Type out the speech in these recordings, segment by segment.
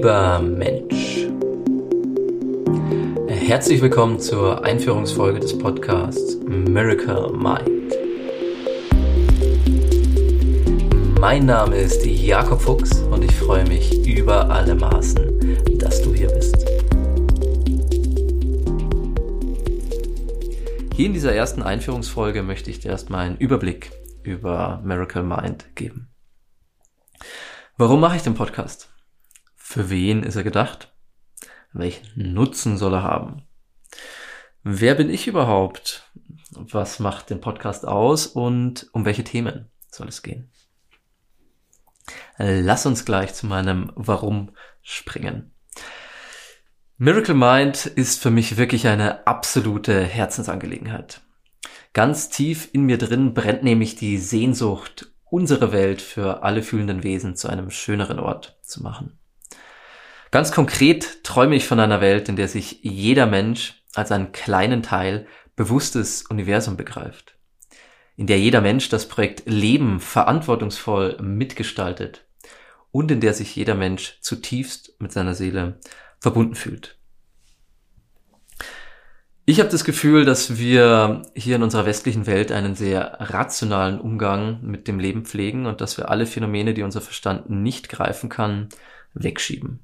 Lieber Mensch, herzlich willkommen zur Einführungsfolge des Podcasts Miracle Mind. Mein Name ist Jakob Fuchs und ich freue mich über alle Maßen, dass du hier bist. Hier in dieser ersten Einführungsfolge möchte ich dir erstmal einen Überblick über Miracle Mind geben. Warum mache ich den Podcast? Für wen ist er gedacht? Welchen Nutzen soll er haben? Wer bin ich überhaupt? Was macht den Podcast aus und um welche Themen soll es gehen? Lass uns gleich zu meinem Warum springen. Miracle Mind ist für mich wirklich eine absolute Herzensangelegenheit. Ganz tief in mir drin brennt nämlich die Sehnsucht, unsere Welt für alle fühlenden Wesen zu einem schöneren Ort zu machen. Ganz konkret träume ich von einer Welt, in der sich jeder Mensch als einen kleinen Teil bewusstes Universum begreift. In der jeder Mensch das Projekt Leben verantwortungsvoll mitgestaltet und in der sich jeder Mensch zutiefst mit seiner Seele verbunden fühlt. Ich habe das Gefühl, dass wir hier in unserer westlichen Welt einen sehr rationalen Umgang mit dem Leben pflegen und dass wir alle Phänomene, die unser Verstand nicht greifen kann, wegschieben.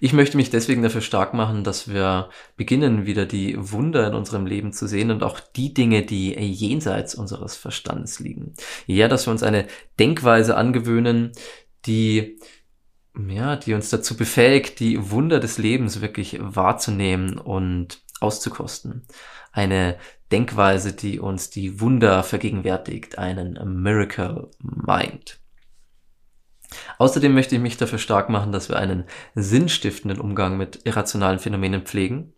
Ich möchte mich deswegen dafür stark machen, dass wir beginnen, wieder die Wunder in unserem Leben zu sehen und auch die Dinge, die jenseits unseres Verstandes liegen. Ja, dass wir uns eine Denkweise angewöhnen, die ja, die uns dazu befähigt, die Wunder des Lebens wirklich wahrzunehmen und auszukosten. Eine Denkweise, die uns die Wunder vergegenwärtigt, einen Miracle Mind. Außerdem möchte ich mich dafür stark machen, dass wir einen sinnstiftenden Umgang mit irrationalen Phänomenen pflegen.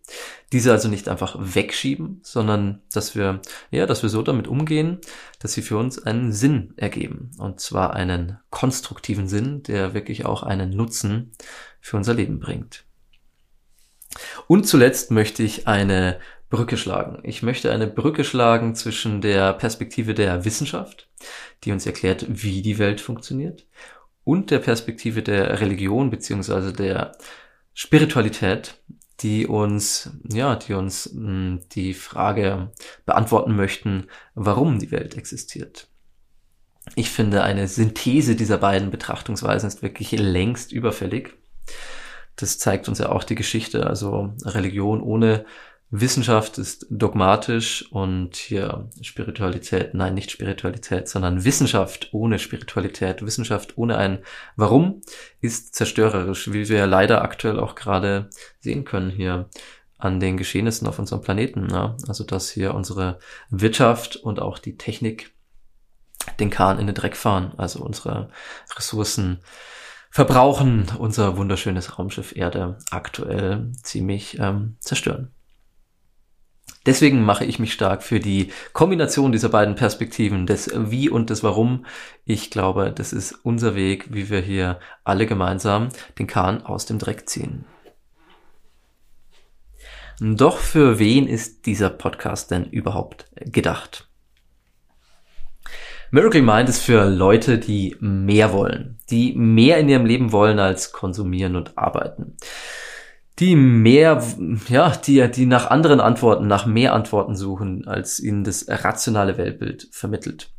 Diese also nicht einfach wegschieben, sondern dass wir, ja, dass wir so damit umgehen, dass sie für uns einen Sinn ergeben. Und zwar einen konstruktiven Sinn, der wirklich auch einen Nutzen für unser Leben bringt. Und zuletzt möchte ich eine Brücke schlagen. Ich möchte eine Brücke schlagen zwischen der Perspektive der Wissenschaft, die uns erklärt, wie die Welt funktioniert, und der Perspektive der Religion beziehungsweise der Spiritualität, die uns, ja, die uns mh, hm, die Frage beantworten möchten, warum die Welt existiert. Ich finde, eine Synthese dieser beiden Betrachtungsweisen ist wirklich längst überfällig. Das zeigt uns ja auch die Geschichte. Also Religion ohne Wissenschaft ist dogmatisch und hier Spiritualität, nein, nicht Spiritualität, sondern Wissenschaft ohne Spiritualität, Wissenschaft ohne ein Warum ist zerstörerisch, wie wir leider aktuell auch gerade sehen können hier an den Geschehnissen auf unserem Planeten. Ja? Also dass hier unsere Wirtschaft und auch die Technik den Kahn in den Dreck fahren, also unsere Ressourcen verbrauchen, unser wunderschönes Raumschiff Erde aktuell ziemlich ähm, zerstören. Deswegen mache ich mich stark für die Kombination dieser beiden Perspektiven, des Wie und des Warum. Ich glaube, das ist unser Weg, wie wir hier alle gemeinsam den Kahn aus dem Dreck ziehen. Doch für wen ist dieser Podcast denn überhaupt gedacht? Miracle Mind ist für Leute, die mehr wollen, die mehr in ihrem Leben wollen als konsumieren und arbeiten die mehr, ja, die, die nach anderen Antworten, nach mehr Antworten suchen, als ihnen das rationale Weltbild vermittelt.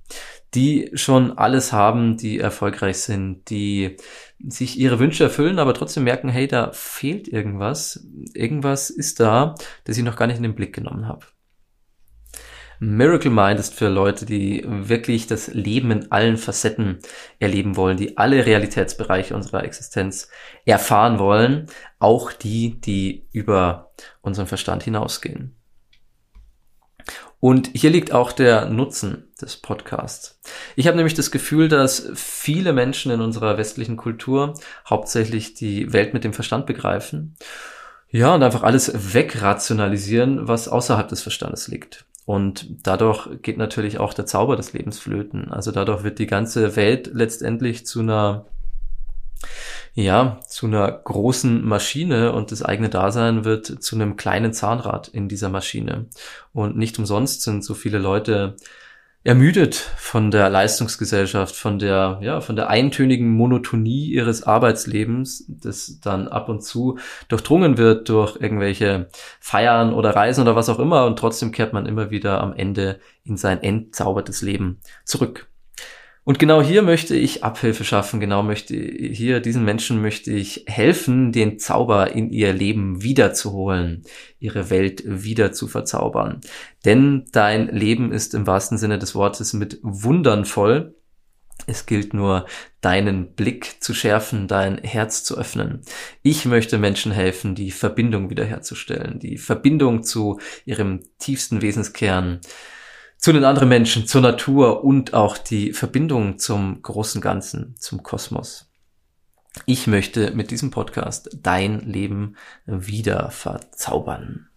Die schon alles haben, die erfolgreich sind, die sich ihre Wünsche erfüllen, aber trotzdem merken, hey, da fehlt irgendwas. Irgendwas ist da, das ich noch gar nicht in den Blick genommen habe. Miracle Mind ist für Leute, die wirklich das Leben in allen Facetten erleben wollen, die alle Realitätsbereiche unserer Existenz erfahren wollen, auch die, die über unseren Verstand hinausgehen. Und hier liegt auch der Nutzen des Podcasts. Ich habe nämlich das Gefühl, dass viele Menschen in unserer westlichen Kultur hauptsächlich die Welt mit dem Verstand begreifen. Ja, und einfach alles wegrationalisieren, was außerhalb des Verstandes liegt. Und dadurch geht natürlich auch der Zauber des Lebens flöten. Also dadurch wird die ganze Welt letztendlich zu einer, ja, zu einer großen Maschine und das eigene Dasein wird zu einem kleinen Zahnrad in dieser Maschine. Und nicht umsonst sind so viele Leute ermüdet von der Leistungsgesellschaft, von der, ja, von der eintönigen Monotonie ihres Arbeitslebens, das dann ab und zu durchdrungen wird durch irgendwelche Feiern oder Reisen oder was auch immer und trotzdem kehrt man immer wieder am Ende in sein entzaubertes Leben zurück. Und genau hier möchte ich Abhilfe schaffen, genau möchte hier diesen Menschen möchte ich helfen, den Zauber in ihr Leben wiederzuholen, ihre Welt wieder zu verzaubern. Denn dein Leben ist im wahrsten Sinne des Wortes mit Wundern voll. Es gilt nur, deinen Blick zu schärfen, dein Herz zu öffnen. Ich möchte Menschen helfen, die Verbindung wiederherzustellen, die Verbindung zu ihrem tiefsten Wesenskern, zu den anderen Menschen, zur Natur und auch die Verbindung zum großen Ganzen, zum Kosmos. Ich möchte mit diesem Podcast dein Leben wieder verzaubern.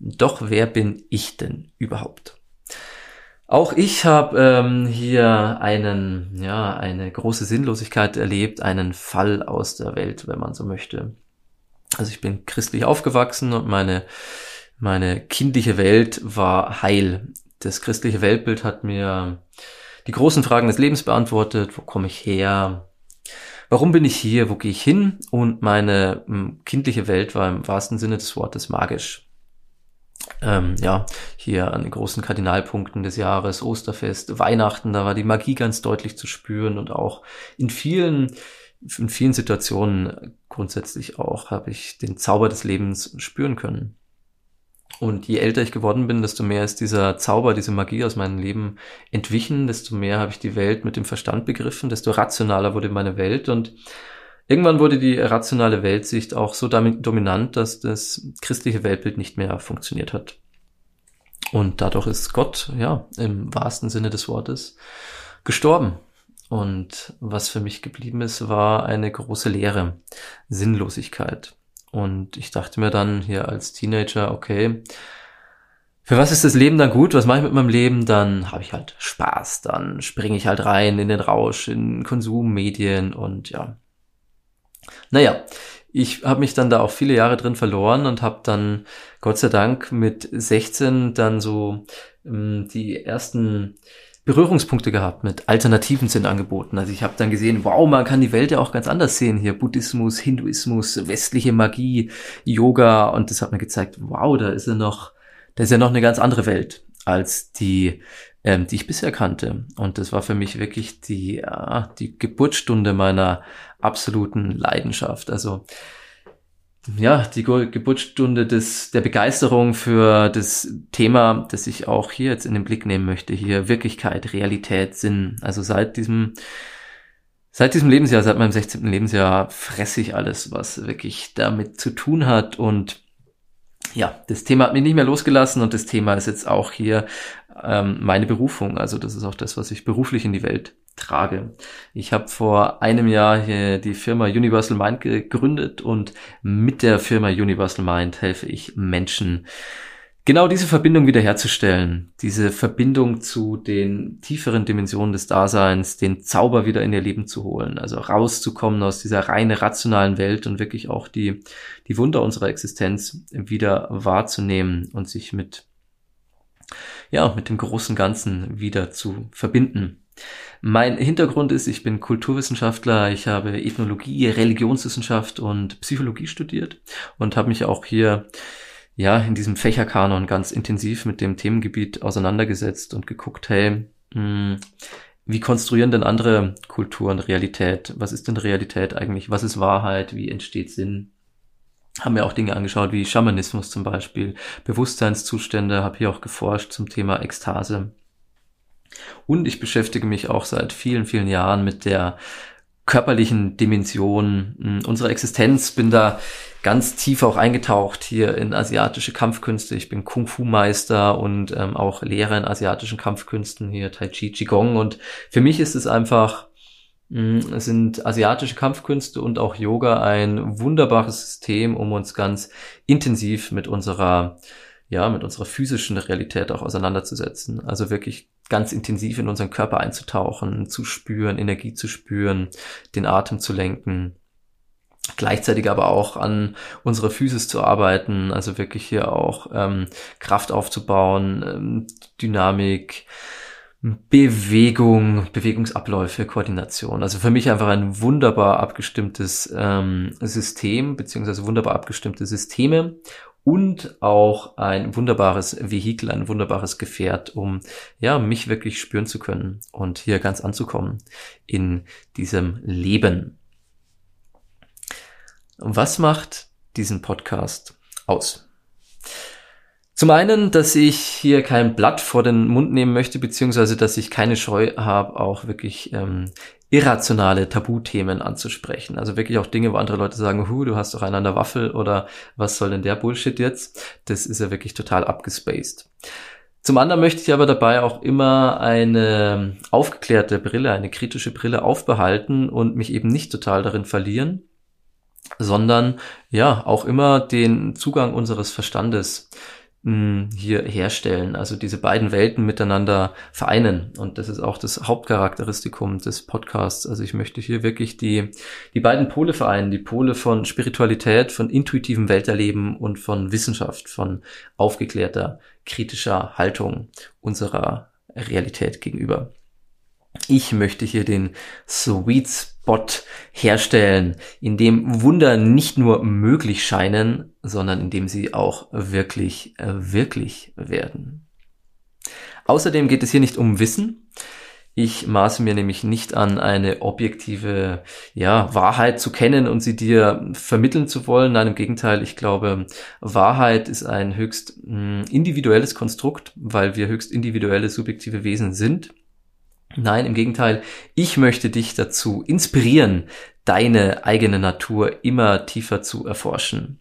Doch wer bin ich denn überhaupt? Auch ich habe ähm, hier einen, ja, eine große Sinnlosigkeit erlebt, einen Fall aus der Welt, wenn man so möchte. Also ich bin christlich aufgewachsen und meine meine kindliche Welt war heil. Das christliche Weltbild hat mir die großen Fragen des Lebens beantwortet. Wo komme ich her? Warum bin ich hier? Wo gehe ich hin? Und meine hm, kindliche Welt war im wahrsten Sinne des Wortes magisch. Ähm, ja, hier an den großen Kardinalpunkten des Jahres, Osterfest, Weihnachten, da war die Magie ganz deutlich zu spüren und auch in vielen, in vielen Situationen grundsätzlich auch habe ich den Zauber des Lebens spüren können. Und je älter ich geworden bin, desto mehr ist dieser Zauber, diese Magie aus meinem Leben entwichen, desto mehr habe ich die Welt mit dem Verstand begriffen, desto rationaler wurde meine Welt und irgendwann wurde die rationale Weltsicht auch so dominant, dass das christliche Weltbild nicht mehr funktioniert hat. Und dadurch ist Gott, ja, im wahrsten Sinne des Wortes gestorben. Und was für mich geblieben ist, war eine große Leere, Sinnlosigkeit. Und ich dachte mir dann hier als Teenager, okay, für was ist das Leben dann gut? Was mache ich mit meinem Leben? Dann habe ich halt Spaß, dann springe ich halt rein in den Rausch, in Konsummedien und ja. Naja, ich habe mich dann da auch viele Jahre drin verloren und habe dann Gott sei Dank mit 16 dann so ähm, die ersten Berührungspunkte gehabt mit Alternativen sind angeboten. Also ich habe dann gesehen, wow, man kann die Welt ja auch ganz anders sehen hier. Buddhismus, Hinduismus, westliche Magie, Yoga und das hat mir gezeigt, wow, da ist ja noch, da ist ja noch eine ganz andere Welt als die, ähm, die ich bisher kannte. Und das war für mich wirklich die, ja, die Geburtsstunde meiner absoluten Leidenschaft. Also ja, die Geburtsstunde des, der Begeisterung für das Thema, das ich auch hier jetzt in den Blick nehmen möchte. Hier Wirklichkeit, Realität, Sinn. Also seit diesem, seit diesem Lebensjahr, seit meinem 16. Lebensjahr fresse ich alles, was wirklich damit zu tun hat und ja, das Thema hat mich nicht mehr losgelassen und das Thema ist jetzt auch hier ähm, meine Berufung. Also das ist auch das, was ich beruflich in die Welt trage. Ich habe vor einem Jahr hier die Firma Universal Mind gegründet und mit der Firma Universal Mind helfe ich Menschen, genau diese Verbindung wiederherzustellen, diese Verbindung zu den tieferen Dimensionen des Daseins, den Zauber wieder in ihr Leben zu holen, also rauszukommen aus dieser reine rationalen Welt und wirklich auch die, die Wunder unserer Existenz wieder wahrzunehmen und sich mit, ja, mit dem großen Ganzen wieder zu verbinden. Mein Hintergrund ist, ich bin Kulturwissenschaftler, ich habe Ethnologie, Religionswissenschaft und Psychologie studiert und habe mich auch hier ja in diesem Fächerkanon ganz intensiv mit dem Themengebiet auseinandergesetzt und geguckt, hey, mh, hm, wie konstruieren denn andere Kulturen Realität? Was ist denn Realität eigentlich? Was ist Wahrheit? Wie entsteht Sinn? Haben mir auch Dinge angeschaut wie Schamanismus zum Beispiel, Bewusstseinszustände, habe hier auch geforscht zum Thema Ekstase. Und ich beschäftige mich auch seit vielen, vielen Jahren mit der körperlichen Dimension hm, unserer Existenz. Bin da ganz tief auch eingetaucht hier in asiatische Kampfkünste. Ich bin Kung-Fu-Meister und ähm, auch Lehrer in asiatischen Kampfkünsten, hier Tai Chi, Qigong. Und für mich ist es einfach, mh, hm, sind asiatische Kampfkünste und auch Yoga ein wunderbares System, um uns ganz intensiv mit unserer ja, mit unserer physischen Realität auch auseinanderzusetzen. Also wirklich ganz intensiv in unseren Körper einzutauchen, zu spüren, Energie zu spüren, den Atem zu lenken gleichzeitig aber auch an unserer Physis zu arbeiten, also wirklich hier auch ähm, Kraft aufzubauen, ähm, Dynamik, Bewegung, Bewegungsabläufe, Koordination. Also für mich einfach ein wunderbar abgestimmtes ähm, System, beziehungsweise wunderbar abgestimmte Systeme und auch ein wunderbares Vehikel, ein wunderbares Gefährt, um ja mich wirklich spüren zu können und hier ganz anzukommen in diesem Leben. Was macht diesen Podcast aus? Zum einen, dass ich hier kein Blatt vor den Mund nehmen möchte, beziehungsweise dass ich keine Scheu habe, auch wirklich ähm, irrationale Tabuthemen anzusprechen. Also wirklich auch Dinge, wo andere Leute sagen, hu, du hast doch einen an der Waffel oder was soll denn der Bullshit jetzt? Das ist ja wirklich total abgespaced. Zum anderen möchte ich aber dabei auch immer eine aufgeklärte Brille, eine kritische Brille aufbehalten und mich eben nicht total darin verlieren, sondern ja, auch immer den Zugang unseres Verstandes hm, hier herstellen, also diese beiden Welten miteinander vereinen. Und das ist auch das Hauptcharakteristikum des Podcasts. Also ich möchte hier wirklich die, die beiden Pole vereinen, die Pole von Spiritualität, von intuitivem Welterleben und von Wissenschaft, von aufgeklärter, kritischer Haltung unserer Realität gegenüber. Ich möchte hier den Sweet Spot herstellen, in dem Wunder nicht nur möglich scheinen, sondern in dem sie auch wirklich, äh, wirklich werden. Außerdem geht es hier nicht um Wissen. Ich maße mir nämlich nicht an, eine objektive ja, Wahrheit zu kennen und sie dir vermitteln zu wollen. Nein, im Gegenteil, ich glaube, Wahrheit ist ein höchst hm, individuelles Konstrukt, weil wir höchst individuelle, subjektive Wesen sind. Nein, im Gegenteil, ich möchte dich dazu inspirieren, deine eigene Natur immer tiefer zu erforschen.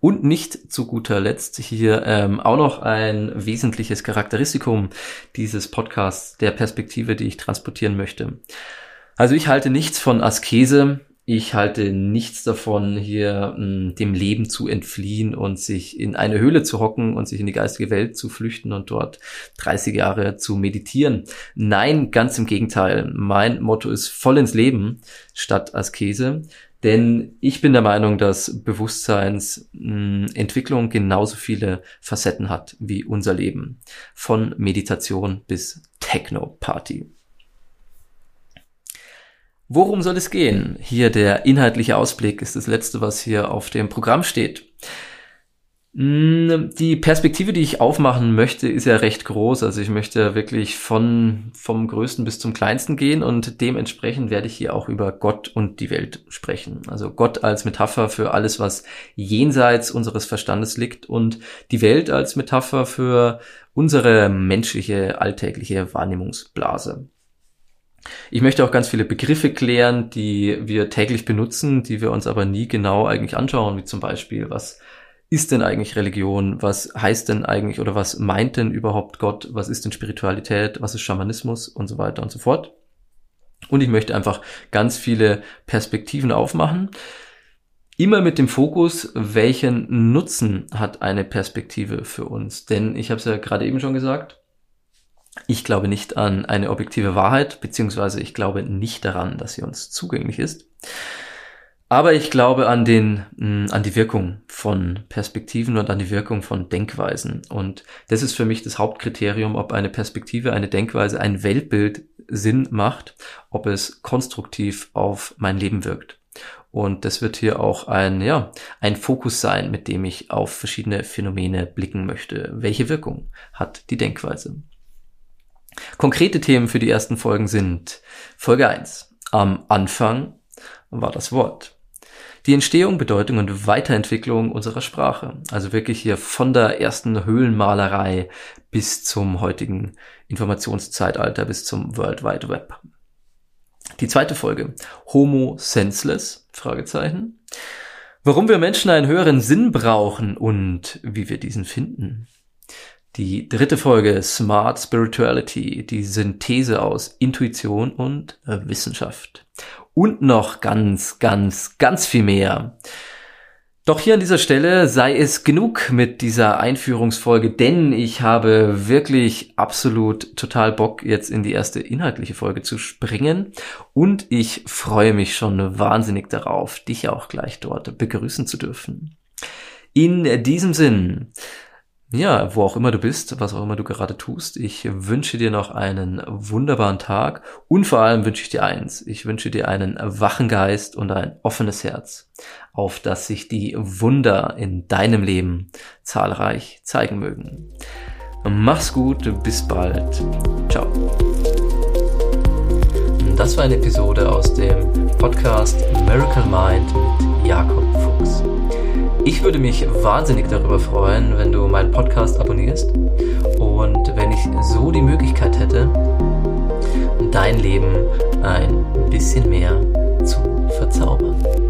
Und nicht zu guter Letzt hier ähm, auch noch ein wesentliches Charakteristikum dieses Podcasts, der Perspektive, die ich transportieren möchte. Also ich halte nichts von Askese, ich halte nichts davon, hier mh, hm, dem Leben zu entfliehen und sich in eine Höhle zu hocken und sich in die geistige Welt zu flüchten und dort 30 Jahre zu meditieren. Nein, ganz im Gegenteil. Mein Motto ist voll ins Leben statt Askese. Denn ich bin der Meinung, dass Bewusstseinsentwicklung hm, genauso viele Facetten hat wie unser Leben. Von Meditation bis Techno-Party. Worum soll es gehen? Hier der inhaltliche Ausblick ist das letzte, was hier auf dem Programm steht. Mm, die Perspektive, die ich aufmachen möchte, ist ja recht groß. Also ich möchte wirklich von, vom Größten bis zum Kleinsten gehen und dementsprechend werde ich hier auch über Gott und die Welt sprechen. Also Gott als Metapher für alles, was jenseits unseres Verstandes liegt und die Welt als Metapher für unsere menschliche alltägliche Wahrnehmungsblase. Ich möchte auch ganz viele Begriffe klären, die wir täglich benutzen, die wir uns aber nie genau eigentlich anschauen, wie zum Beispiel, was ist denn eigentlich Religion? Was heißt denn eigentlich oder was meint denn überhaupt Gott? Was ist denn Spiritualität? Was ist Schamanismus und so weiter und so fort? Und ich möchte einfach ganz viele Perspektiven aufmachen. Immer mit dem Fokus, welchen Nutzen hat eine Perspektive für uns? Denn ich habe es ja gerade eben schon gesagt, ich glaube nicht an eine objektive Wahrheit, beziehungsweise ich glaube nicht daran, dass sie uns zugänglich ist. Aber ich glaube an den, mm, an die Wirkung von Perspektiven und an die Wirkung von Denkweisen. Und das ist für mich das Hauptkriterium, ob eine Perspektive, eine Denkweise, ein Weltbild Sinn macht, ob es konstruktiv auf mein Leben wirkt. Und das wird hier auch ein, ja, ein Fokus sein, mit dem ich auf verschiedene Phänomene blicken möchte. Welche Wirkung hat die Denkweise? Konkrete Themen für die ersten Folgen sind Folge 1. Am Anfang war das Wort. Die Entstehung, Bedeutung und Weiterentwicklung unserer Sprache. Also wirklich hier von der ersten Höhlenmalerei bis zum heutigen Informationszeitalter, bis zum World Wide Web. Die zweite Folge. Homo senseless? Fragezeichen. Warum wir Menschen einen höheren Sinn brauchen und wie wir diesen finden. Die dritte Folge Smart Spirituality, die Synthese aus Intuition und Wissenschaft. Und noch ganz, ganz, ganz viel mehr. Doch hier an dieser Stelle sei es genug mit dieser Einführungsfolge, denn ich habe wirklich absolut total Bock, jetzt in die erste inhaltliche Folge zu springen. Und ich freue mich schon wahnsinnig darauf, dich auch gleich dort begrüßen zu dürfen. In diesem Sinn, ja, wo auch immer du bist, was auch immer du gerade tust, ich wünsche dir noch einen wunderbaren Tag und vor allem wünsche ich dir eins. Ich wünsche dir einen wachen Geist und ein offenes Herz, auf das sich die Wunder in deinem Leben zahlreich zeigen mögen. Mach's gut, bis bald. Ciao. Das war eine Episode aus dem Podcast Miracle Mind mit Jakob. Ich würde mich wahnsinnig darüber freuen, wenn du meinen Podcast abonnierst und wenn ich so die Möglichkeit hätte, dein Leben ein bisschen mehr zu verzaubern.